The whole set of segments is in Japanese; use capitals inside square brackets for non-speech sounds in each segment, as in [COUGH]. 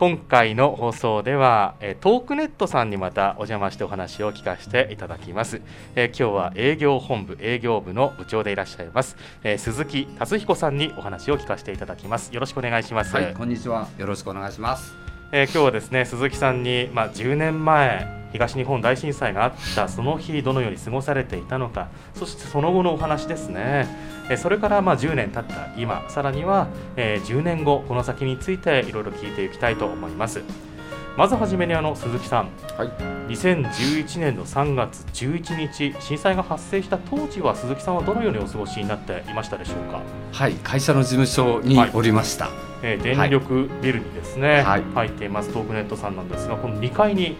今回の放送では、えトークネットさんにまたお邪魔してお話を聞かせていただきます、え今日は営業本部営業部の部長でいらっしゃいます、え鈴木達彦さんにお話を聞かせていただきます。よろしくお願いします。はいこんにちは。よろしくお願いします。えー、今日はですね鈴木さんに、まあ、10年前東日本大震災があったその日どのように過ごされていたのかそしてその後のお話ですね、えー、それからまあ10年経った今さらには、えー、10年後この先についていろいろ聞いていきたいと思います。まずはじめにあの鈴木さん、はい、2011年の3月11日震災が発生した当時は鈴木さんはどのようにお過ごしになっていましたでしょうか？はい。会社の事務所におりました、はいえー、電力ビルにですね、はい、入っていますトークネットさんなんですがこの2階に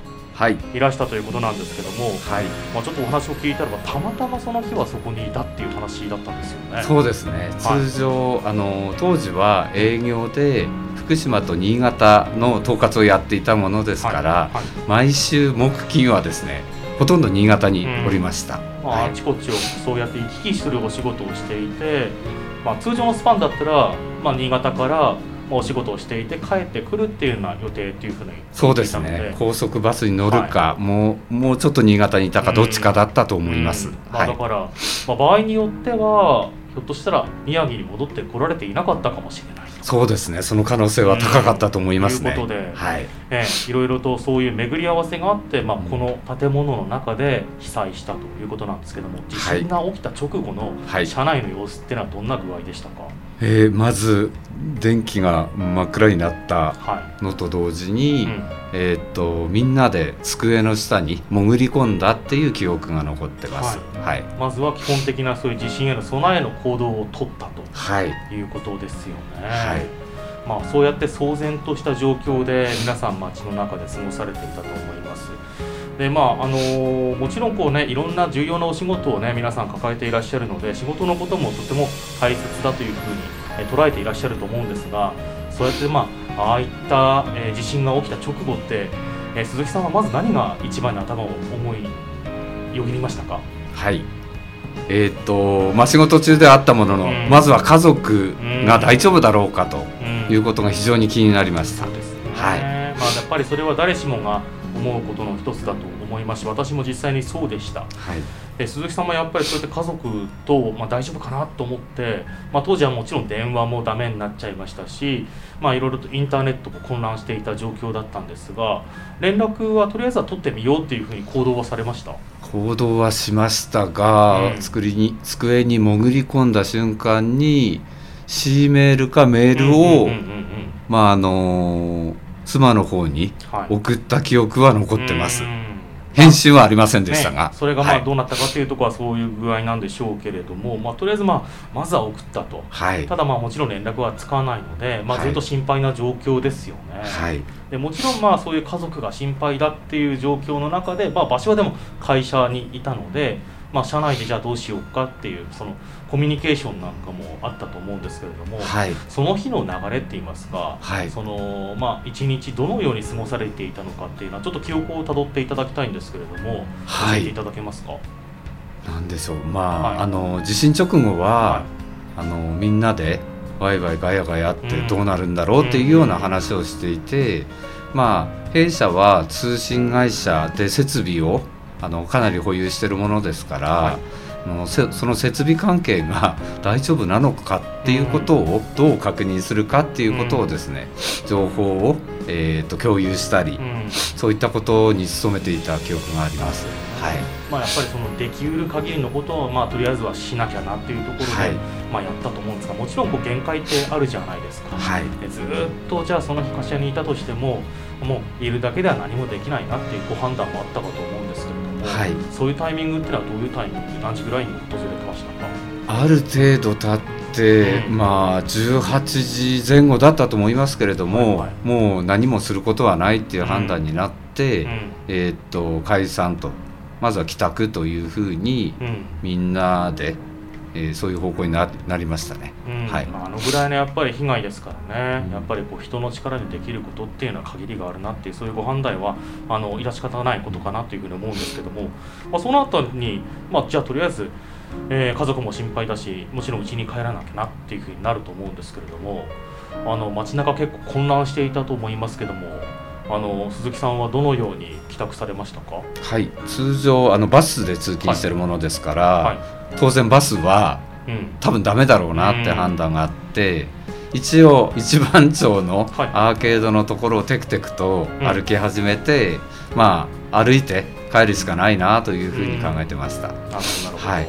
い。らしたということなんですけども、はい。まあ、ちょっとお話を聞いたらばたまたまその日はそこにいたっていう話だったんですよね。そうですね。通常、はい、あの当時は営業で福島と新潟の統括をやっていたものですから、はい。はい、毎週木金はですねほとんど新潟におりました、うん。まあ、あちこちをそうやって行き来するお仕事をしていて、まあ、通常のスパンだったら、まあ、新潟からお仕事をしていて帰ってくるっていうような予定っていうふうにそうですね。高速バスに乗るか、はい、もうもうちょっと新潟にいたかどっちかだったと思います、まあ、だから、まあ、場合によってはひょっとしたら宮城に戻ってこられていなかったかもしれないそうですね。その可能性は高かったと思いますね。ということで、はい。えー、いろいろとそういう巡り合わせがあって、まあ、この建物の中で被災したということなんですけども地震が起きた直後の車内の様子っていうのはどんな具合でしたか、はい、えー、まず電気が真っ暗になったのと同時に、はいうん、えー、っとみんなで机の下に潜り込んだっていう記憶が残ってます、はい、まずは基本的なそういう地震への備えの行動を取ったと、はい、いうことですよね。はい。まあ、そうやって騒然とした状況で皆さん街の中で過ごされていたと思います。でまああのー、もちろんこう、ね、いろんな重要なお仕事を、ね、皆さん抱えていらっしゃるので仕事のこともとても大切だというふうに、え捉えていらっしゃると思うんですがそうやって、まあ、ああいった、えー、地震が起きた直後って、えー、鈴木さんはまず何が一番に頭を思いよぎりましたか？はい。えーとまあ、仕事中であったものの、うん、まずは家族が大丈夫だろうかということが非常に気になりました。うんうん、はい。まあ、やっぱりそれは誰しもが思うことの一つだと思いますし私も実際にそうでした、はい、え鈴木さんもやっぱりそうやって家族と、まあ、大丈夫かなと思って、まあ、当時はもちろん電話もダメになっちゃいましたし、まあ、いろいろとインターネットも混乱していた状況だったんですが連絡はとりあえずは取ってみようっていうふうに行動はされました？行動はしましたが、うん、作りに机に潜り込んだ瞬間に C メールかメールを、まああのー、妻の方に送った記憶は残ってます。はい返信はありませんでしたが、ね、それがまあどうなったかというところはそういう具合なんでしょうけれども、はい、まあ、とりあえずまあまずは送ったと、はい、ただまあもちろん連絡はつかないので、まあ、ずっと心配な状況ですよね、はい、でもちろんまあそういう家族が心配だっていう状況の中で、まあ、場所はでも会社にいたのでまあ、社内でじゃあどうしようかっていうそのコミュニケーションなんかもあったと思うんですけれども、はい、その日の流れって言いますか、はい、そのまあ、一日どのように過ごされていたのかっていうのはちょっと記憶をたどっていただきたいんですけれども、はい、教えていただけますか？なんでしょう、まああの地震直後は、あのみんなでワイワイガヤガヤってどうなるんだろうっていうような話をしていて、まあ弊社は通信会社で設備をあのかなり保有しているものですから、はい、のその設備関係が [LAUGHS] 大丈夫なのかっていうことをどう確認するかっていうことをですね、情報を、えーと、共有したり、そういったことに努めていた記憶があります。はい。まあ、やっぱりそのできうる限りのことを、まあ、とりあえずはしなきゃなっていうところで、はい、まあ、やったと思うんですがもちろんこう限界ってあるじゃないですか、はい、でずっとじゃあその日会社にいたとしてももういるだけでは何もできないなっていうご判断もあったかと思うんも、はい、そういうタイミングっていうのはどういうタイミングで何時ぐらいに訪れてましたか？ある程度経って、うん、まあ18時前後だったと思いますけれども、はいはい、もう何もすることはないっていう判断になって、、うん、えー、っと解散とまずは帰宅というふうに、みんなで、えー、そういう方向にななりましたね、うん、はい、あのぐらいのやっぱり被害ですからね、やっぱりこう人の力でできることっていうのは限りがあるなっていうそういうご判断はあの致し方ないことかなというふうに思うんですけども、[LAUGHS] まあ、その後に、まあ、じゃあとりあえず、えー、家族も心配だしもちろん家に帰らなきゃなっていうふうになると思うんですけれどもあの街中結構混乱していたと思いますけどもあの鈴木さんはどのように帰宅されましたか？はい通常あのバスで通勤してるものですから、はい。はい、当然バスは、うん、多分ダメだろうなって判断があって、うん、一応一番町のアーケードのところをテクテクと歩き始めて、うん、まあ歩いて帰るしかないなというふうに考えてました。なるほど。はい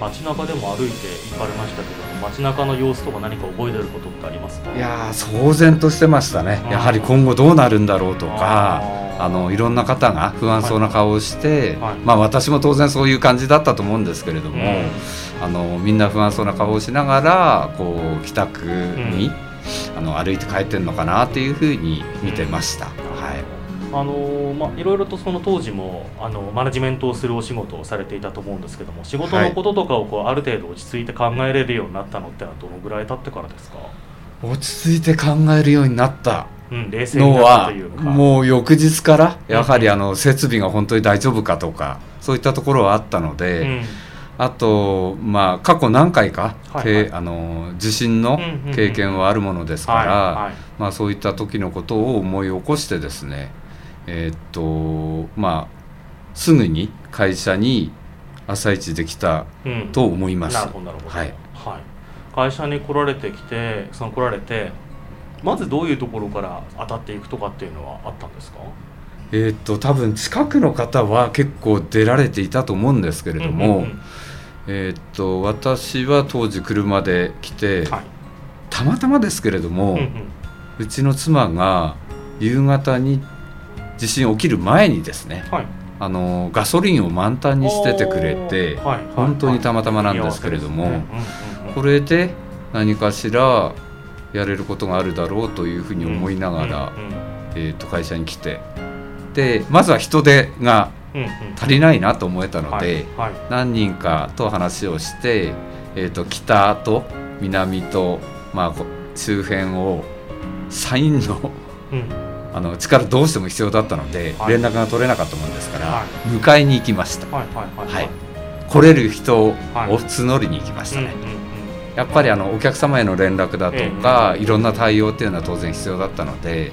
街中でも歩いて行かれましたけど街中の様子とか何か覚えてることってありますか？いや騒然としてましたね。やはり今後どうなるんだろうとかあのいろんな方が不安そうな顔をして、はい、まあ、私も当然そういう感じだったと思うんですけれども、うん、あのみんな不安そうな顔をしながらこう帰宅に、うん、あの歩いて帰ってるのかなっていうふうに見てました。うんあのまあ、いろいろとその当時もあのマネジメントをするお仕事をされていたと思うんですけども仕事のこととかをこう、ある程度落ち着いて考えれるようになったのってのはどのぐらい経ってからですか？落ち着いて考えるようになったのは、うん、もう翌日からやはりあの設備が本当に大丈夫かとかそういったところはあったので、うん、あと、まあ、過去何回か、はいはい、あの地震の経験はあるものですから、まあ、そういった時のことを思い起こしてですねえー、っとまあすぐに会社に朝一できたと思います。なるほどなるほど。はい。はい。会社に来られてきて、その来られて、まずどういうところから当たっていくとかっていうのはあったんですか？えー、っと多分近くの方は結構出られていたと思うんですけれども、うんうんうん、えー、っと私は当時車で来て、はい、たまたまですけれども、うんうん、うちの妻が夕方に地震起きる前にですね、はい、あのガソリンを満タンにしててくれて、はい、本当にたまたまなんですけれども、これで何かしらやれることがあるだろうというふうに思いながら、えー、と会社に来てでまずは人手が足りないなと思えたので、何人かと話をして、えー、と北と南と、まあ、周辺を社員の、あの力どうしても必要だったので、はい、連絡が取れなかったもんですから、はい、迎えに行きました、はい来れる人を募りに行きましたね、やっぱりあのお客様への連絡だとか、いろんな対応っていうのは当然必要だったので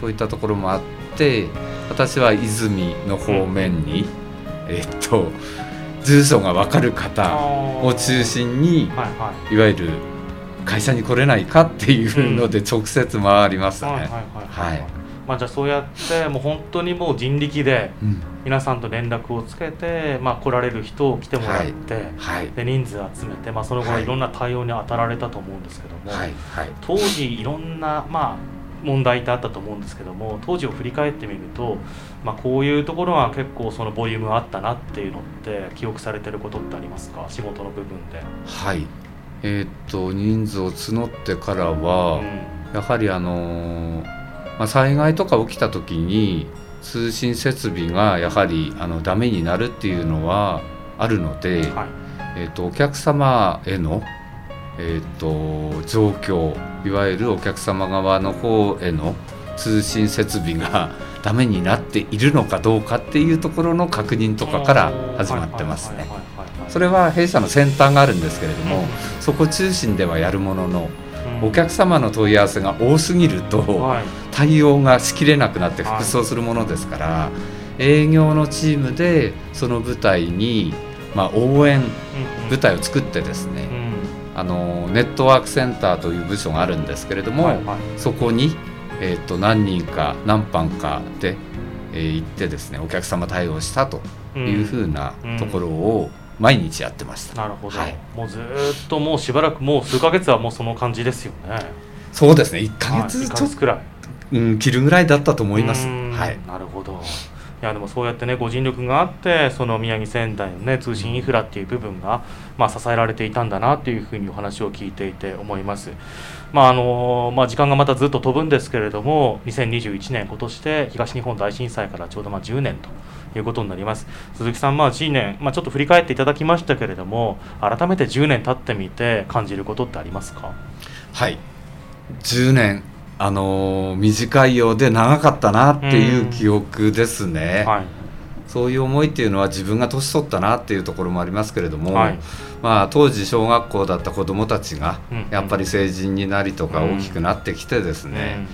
そういったところもあって私は泉の方面に、えっと住所が分かる方を中心に、いわゆる会社に来れないかっていうので直接回りましたね。はいまあ、じゃあそうやってもう本当にもう人力で皆さんと連絡をつけて、まあ、来られる人を来てもらって、はい。はい、で人数集めて、まあ、その後い。ろんな対応に当たられたと思うんですけども、はい、当時いろんな、まあ、問題ってあったと思うんですけども当時を振り返ってみると、まあ、こういうところは結構そのボリュームあったなっていうのって記憶されてることってありますか？仕事の部分で。はい。えー、っと人数を募ってからは、うん、やはりあのーまあ、災害とか起きた時に通信設備がやはりあのダメになるっていうのはあるので、はい、えーと、お客様への、えーと、状況いわゆるお客様側の方への通信設備が [LAUGHS] ダメになっているのかどうかっていうところの確認とかから始まってますね。それは弊社の先端があるんですけれども、そこ中心ではやるもののお客様の問い合わせが多すぎると、対応がしきれなくなって服装するものですから、営業のチームでその舞台に、まあ、応援舞台を作ってですね、あのネットワークセンターという部署があるんですけれども、そこに、えー、と何人か何班かで、えー、行ってですねお客様対応したというふうなところを、毎日やってました。なるほど、はい、もうずっともうしばらくもう数か月はもうその感じですよね。そうですね。1か月ちょっと、くらい、うん、切るぐらいだったと思います。はい。なるほど。いやでもそうやってねご尽力があってその宮城仙台のね通信インフラっていう部分が、まあ、支えられていたんだなっていうふうにお話を聞いていて思います。まああのまあ、時間がまたずっと飛ぶんですけれども2021年今年で東日本大震災からちょうどまあ10年ということになります。鈴木さん、まあ、1年、まあ、ちょっと振り返っていただきましたけれども改めて10年経ってみて感じることってありますか？はい。10年あの短いようで長かったなっていう記憶ですね、はい、そういう思いっていうのは自分が年取ったなっていうところもありますけれども、はい、まあ、当時小学校だった子どもたちがやっぱり成人になりとか大きくなってきてですね、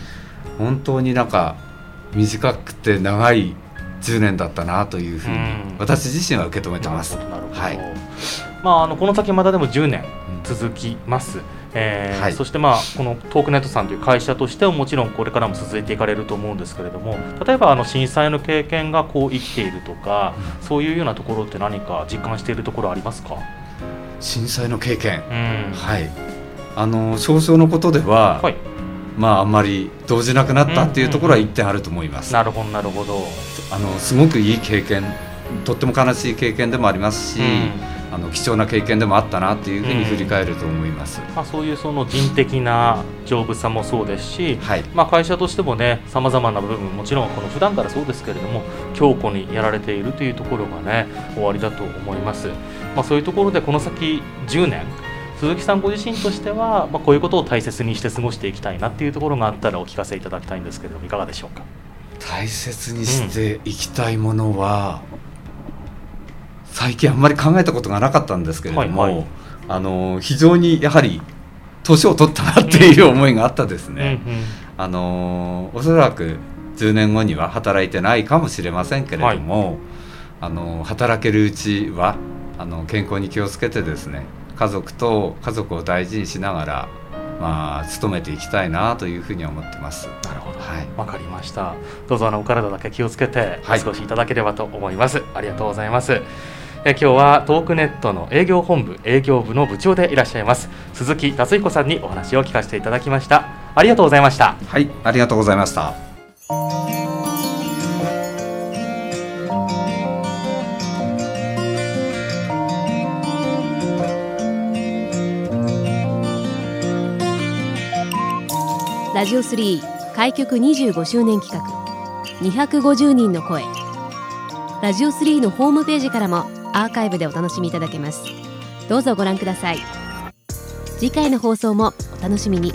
うん、本当になんか短くて長い10年だったなというふうに私自身は受け止めてます。はい、まあ、あのこの先まだでも10年続きます。うんえーはい、そしてまあこのトークネットさんという会社としてももちろんこれからも続いていかれると思うんですけれども例えばあの震災の経験がこう生きているとか、うん、そういうようなところって何か実感しているところありますか？震災の経験、うん、はい。あの少々のことでは、はい、まああんまり動じなくなったっていうところは一点あると思います。なるほどなるほど。あのすごくいい経験とっても悲しい経験でもありますし、うんあの貴重な経験でもあったなというふうに振り返ると思います、うん、まあ、そういうその人的な丈夫さもそうですし、はい、まあ、会社としてもねさまざまな部分もちろんこの普段からそうですけれども強固にやられているというところがね終わりだと思います、まあ、そういうところでこの先10年鈴木さんご自身としては、まあ、こういうことを大切にして過ごしていきたいなっていうところがあったらお聞かせいただきたいんですけれどもいかがでしょうか？大切にしていきたいものは、うん最近あんまり考えたことがなかったんですけれども、はいはい、あの非常にやはり年を取ったなっていう思いがあったですね。うんうん、あのおそらく10年後には働いてないかもしれませんけれども、はい、あの働けるうちはあの健康に気をつけてですね家族と家族を大事にしながらまあ、努めていきたいなというふうに思ってます。なるほど、はい、わかりました。どうぞあのお体だけ気をつけてお過ごしいただければと思います。はい、ありがとうございます。え今日はトークネットの営業本部営業部の部長でいらっしゃいます鈴木達彦さんにお話を聞かせていただきました。ありがとうございました。はいありがとうございました。ラジオ3開局25周年企画250人の声。ラジオ3のホームページからもアーカイブでお楽しみいただけます。どうぞご覧ください。次回の放送もお楽しみに。